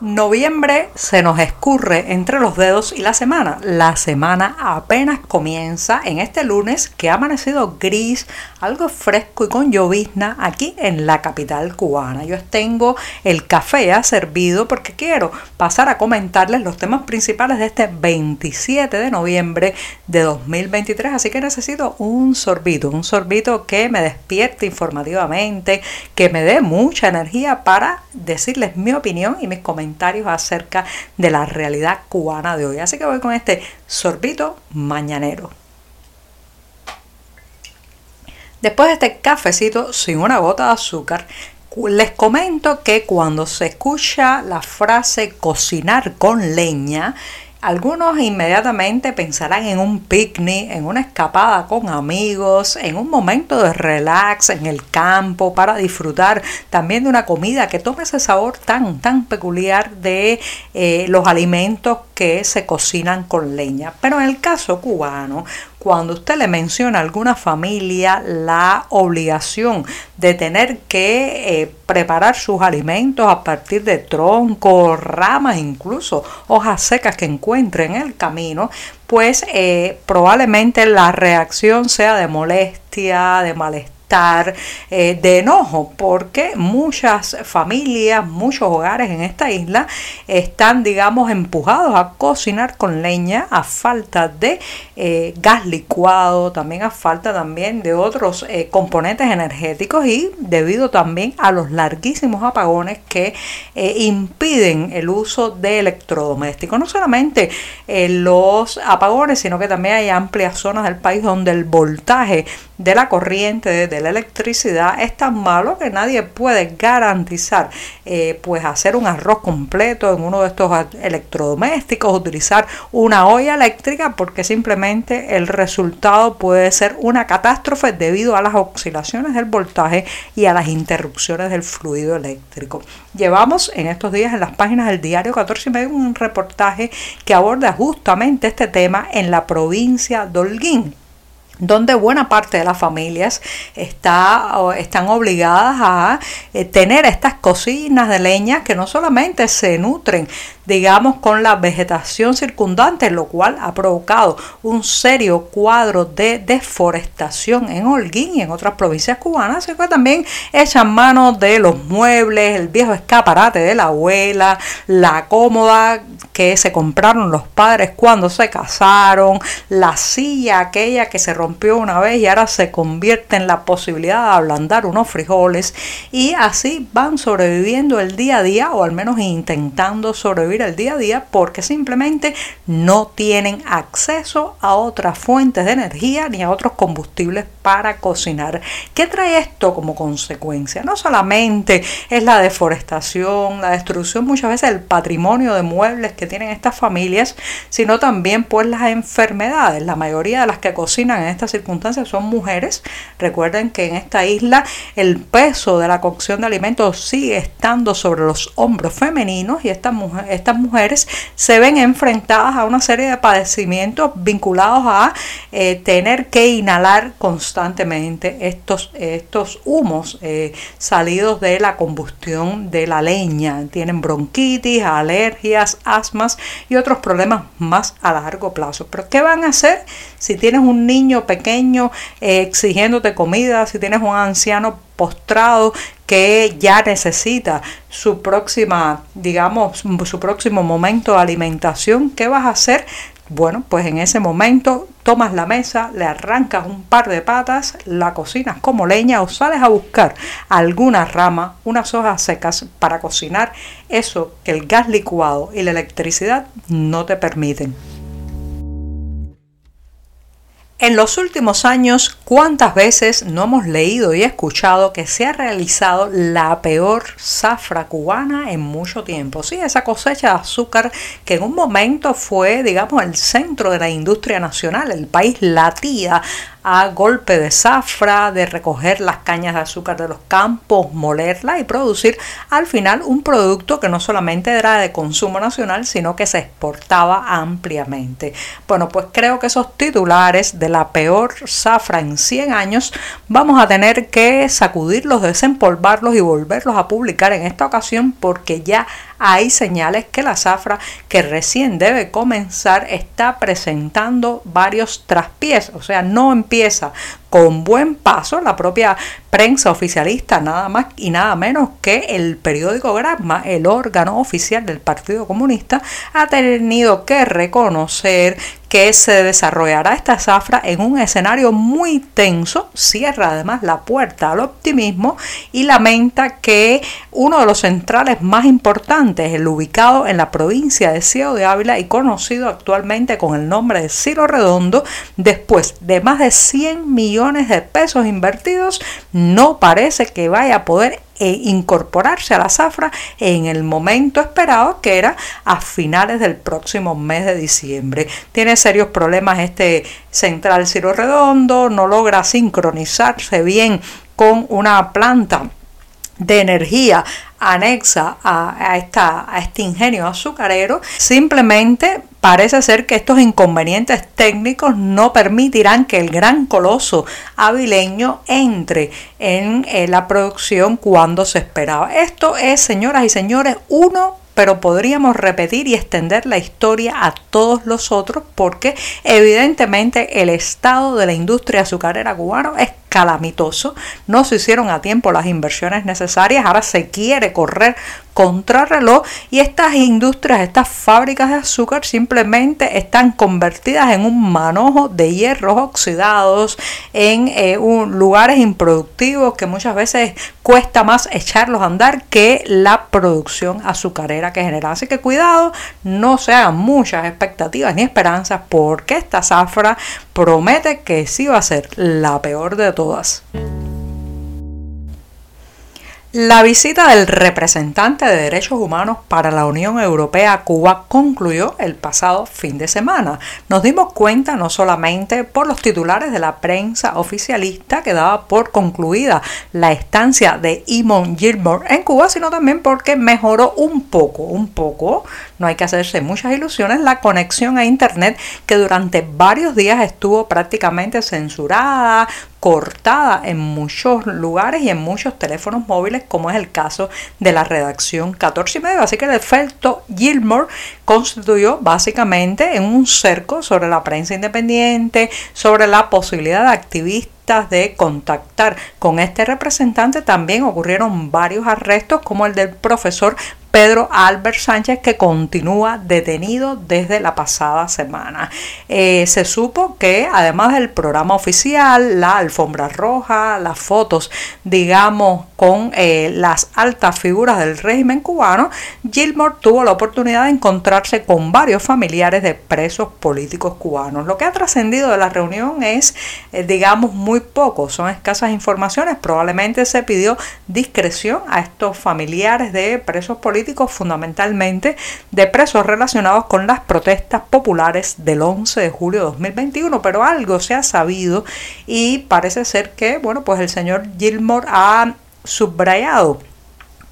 Noviembre se nos escurre entre los dedos y la semana. La semana apenas comienza en este lunes que ha amanecido gris, algo fresco y con llovizna aquí en la capital cubana. Yo tengo el café ya servido porque quiero pasar a comentarles los temas principales de este 27 de noviembre de 2023. Así que necesito un sorbito, un sorbito que me despierte informativamente, que me dé mucha energía para decirles mi opinión y mis comentarios acerca de la realidad cubana de hoy. Así que voy con este sorbito mañanero. Después de este cafecito sin una gota de azúcar, les comento que cuando se escucha la frase cocinar con leña, algunos inmediatamente pensarán en un picnic, en una escapada con amigos, en un momento de relax en el campo para disfrutar también de una comida que tome ese sabor tan, tan peculiar de eh, los alimentos que se cocinan con leña. Pero en el caso cubano, cuando usted le menciona a alguna familia la obligación de tener que eh, preparar sus alimentos a partir de troncos, ramas, incluso hojas secas que encuentre en el camino, pues eh, probablemente la reacción sea de molestia, de malestar eh, de enojo porque muchas familias, muchos hogares en esta isla están, digamos, empujados a cocinar con leña a falta de eh, gas licuado, también a falta también de otros eh, componentes energéticos y debido también a los larguísimos apagones que impiden el uso de electrodomésticos. No solamente los apagones, sino que también hay amplias zonas del país donde el voltaje de la corriente de la electricidad es tan malo que nadie puede garantizar eh, pues hacer un arroz completo en uno de estos electrodomésticos, utilizar una olla eléctrica porque simplemente el resultado puede ser una catástrofe debido a las oscilaciones del voltaje y a las interrupciones del fluido eléctrico. Llevamos en estos días en las páginas del diario 14 y medio un reportaje que aborda justamente este tema en la provincia de Holguín donde buena parte de las familias está, están obligadas a eh, tener estas cocinas de leña que no solamente se nutren digamos, con la vegetación circundante, lo cual ha provocado un serio cuadro de deforestación en Holguín y en otras provincias cubanas, así que también echan mano de los muebles, el viejo escaparate de la abuela, la cómoda que se compraron los padres cuando se casaron, la silla aquella que se rompió una vez y ahora se convierte en la posibilidad de ablandar unos frijoles y así van sobreviviendo el día a día o al menos intentando sobrevivir el día a día porque simplemente no tienen acceso a otras fuentes de energía ni a otros combustibles para cocinar. ¿Qué trae esto como consecuencia? No solamente es la deforestación, la destrucción muchas veces del patrimonio de muebles que tienen estas familias, sino también pues las enfermedades. La mayoría de las que cocinan en estas circunstancias son mujeres. Recuerden que en esta isla el peso de la cocción de alimentos sigue estando sobre los hombros femeninos y estas mujeres se ven enfrentadas a una serie de padecimientos vinculados a eh, tener que inhalar constantemente estos, estos humos eh, salidos de la combustión de la leña. Tienen bronquitis, alergias, asmas y otros problemas más a largo plazo. Pero ¿qué van a hacer si tienes un niño pequeño eh, exigiéndote comida, si tienes un anciano postrado que ya necesita su próxima, digamos, su próximo momento de alimentación, ¿qué vas a hacer? Bueno, pues en ese momento tomas la mesa, le arrancas un par de patas, la cocinas como leña o sales a buscar alguna rama, unas hojas secas para cocinar eso que el gas licuado y la electricidad no te permiten. En los últimos años, ¿cuántas veces no hemos leído y escuchado que se ha realizado la peor zafra cubana en mucho tiempo? Sí, esa cosecha de azúcar que en un momento fue, digamos, el centro de la industria nacional, el país latía a golpe de zafra, de recoger las cañas de azúcar de los campos, molerla y producir al final un producto que no solamente era de consumo nacional, sino que se exportaba ampliamente. Bueno, pues creo que esos titulares de la peor zafra en 100 años vamos a tener que sacudirlos, desempolvarlos y volverlos a publicar en esta ocasión porque ya hay señales que la zafra que recién debe comenzar está presentando varios traspiés, o sea, no empieza con buen paso la propia prensa oficialista, nada más y nada menos que el periódico Gramma, el órgano oficial del Partido Comunista, ha tenido que reconocer que se desarrollará esta zafra en un escenario muy tenso, cierra además la puerta al optimismo y lamenta que uno de los centrales más importantes, el ubicado en la provincia de Ciego de Ávila y conocido actualmente con el nombre de Ciro Redondo, después de más de 100 millones de pesos invertidos, no parece que vaya a poder e incorporarse a la zafra en el momento esperado que era a finales del próximo mes de diciembre. Tiene serios problemas este central Ciro Redondo, no logra sincronizarse bien con una planta de energía anexa a, esta, a este ingenio azucarero, simplemente parece ser que estos inconvenientes técnicos no permitirán que el gran coloso avileño entre en, en la producción cuando se esperaba. Esto es, señoras y señores, uno pero podríamos repetir y extender la historia a todos los otros porque evidentemente el estado de la industria azucarera cubana es calamitoso, no se hicieron a tiempo las inversiones necesarias, ahora se quiere correr contrarreloj y estas industrias, estas fábricas de azúcar simplemente están convertidas en un manojo de hierros oxidados, en eh, lugares improductivos que muchas veces cuesta más echarlos a andar que la producción azucarera que genera. Así que cuidado, no se hagan muchas expectativas ni esperanzas porque esta zafra promete que sí va a ser la peor de todas. La visita del representante de derechos humanos para la Unión Europea a Cuba concluyó el pasado fin de semana. Nos dimos cuenta no solamente por los titulares de la prensa oficialista que daba por concluida la estancia de Imon Gilmore en Cuba, sino también porque mejoró un poco, un poco, no hay que hacerse muchas ilusiones, la conexión a Internet que durante varios días estuvo prácticamente censurada, cortada en muchos lugares y en muchos teléfonos móviles, como es el caso de la redacción 14 y medio. Así que el efecto Gilmore constituyó básicamente en un cerco sobre la prensa independiente, sobre la posibilidad de activistas de contactar con este representante. También ocurrieron varios arrestos, como el del profesor Pedro Albert Sánchez, que continúa detenido desde la pasada semana. Eh, se supo que además del programa oficial, la alfombra roja, las fotos, digamos, con eh, las altas figuras del régimen cubano, Gilmore tuvo la oportunidad de encontrarse con varios familiares de presos políticos cubanos. Lo que ha trascendido de la reunión es, eh, digamos, muy poco, son escasas informaciones. Probablemente se pidió discreción a estos familiares de presos políticos fundamentalmente de presos relacionados con las protestas populares del 11 de julio de 2021, pero algo se ha sabido y parece ser que, bueno, pues el señor Gilmore ha subrayado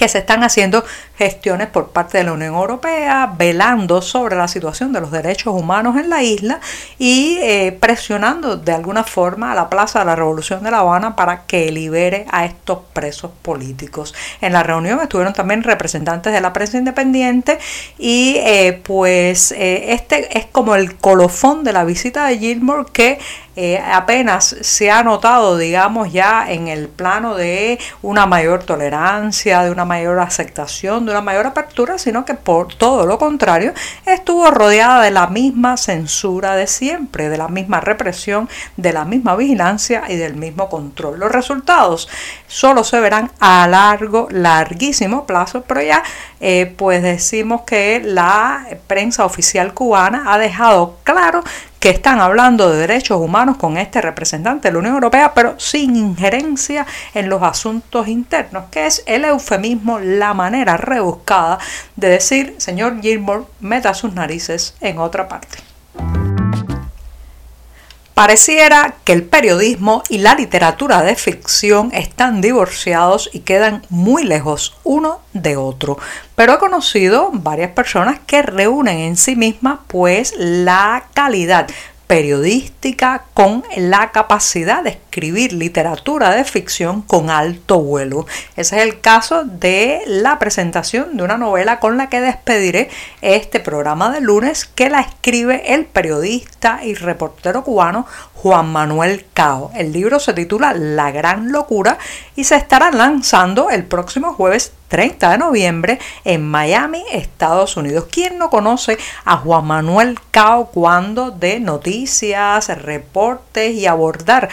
que se están haciendo gestiones por parte de la Unión Europea, velando sobre la situación de los derechos humanos en la isla y eh, presionando de alguna forma a la Plaza de la Revolución de La Habana para que libere a estos presos políticos. En la reunión estuvieron también representantes de la prensa independiente y eh, pues eh, este es como el colofón de la visita de Gilmore que apenas se ha notado, digamos, ya en el plano de una mayor tolerancia, de una mayor aceptación, una mayor apertura, sino que por todo lo contrario estuvo rodeada de la misma censura de siempre, de la misma represión, de la misma vigilancia y del mismo control. Los resultados solo se verán a largo, larguísimo plazo, pero ya eh, pues decimos que la prensa oficial cubana ha dejado claro que están hablando de derechos humanos con este representante de la Unión Europea, pero sin injerencia en los asuntos internos, que es el eufemismo, la manera rebuscada de decir, señor Gilmore, meta sus narices en otra parte. Pareciera que el periodismo y la literatura de ficción están divorciados y quedan muy lejos uno de otro, pero he conocido varias personas que reúnen en sí mismas pues la calidad periodística con la capacidad de escribir literatura de ficción con alto vuelo. Ese es el caso de la presentación de una novela con la que despediré este programa de lunes que la escribe el periodista y reportero cubano Juan Manuel Cao. El libro se titula La Gran Locura y se estará lanzando el próximo jueves 30 de noviembre en Miami, Estados Unidos. ¿Quién no conoce a Juan Manuel Cao cuando de noticias, reportes y abordar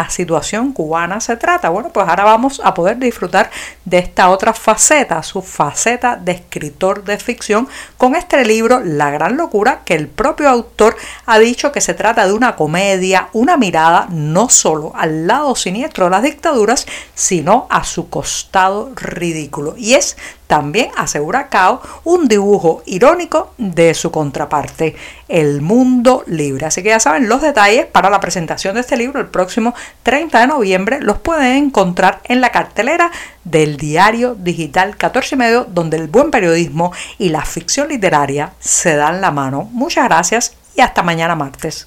la situación cubana se trata? Bueno, pues ahora vamos a poder disfrutar de esta otra faceta, su faceta de escritor de ficción, con este libro La Gran Locura, que el propio autor ha dicho que se trata de una comedia, una mirada no solo al lado siniestro de las dictaduras, sino a su costado ridículo y es también, asegura Cao, un dibujo irónico de su contraparte, El Mundo Libre. Así que ya saben, los detalles para la presentación de este libro el próximo 30 de noviembre los pueden encontrar en la cartelera del diario digital 14 y medio, donde el buen periodismo y la ficción literaria se dan la mano. Muchas gracias y hasta mañana martes.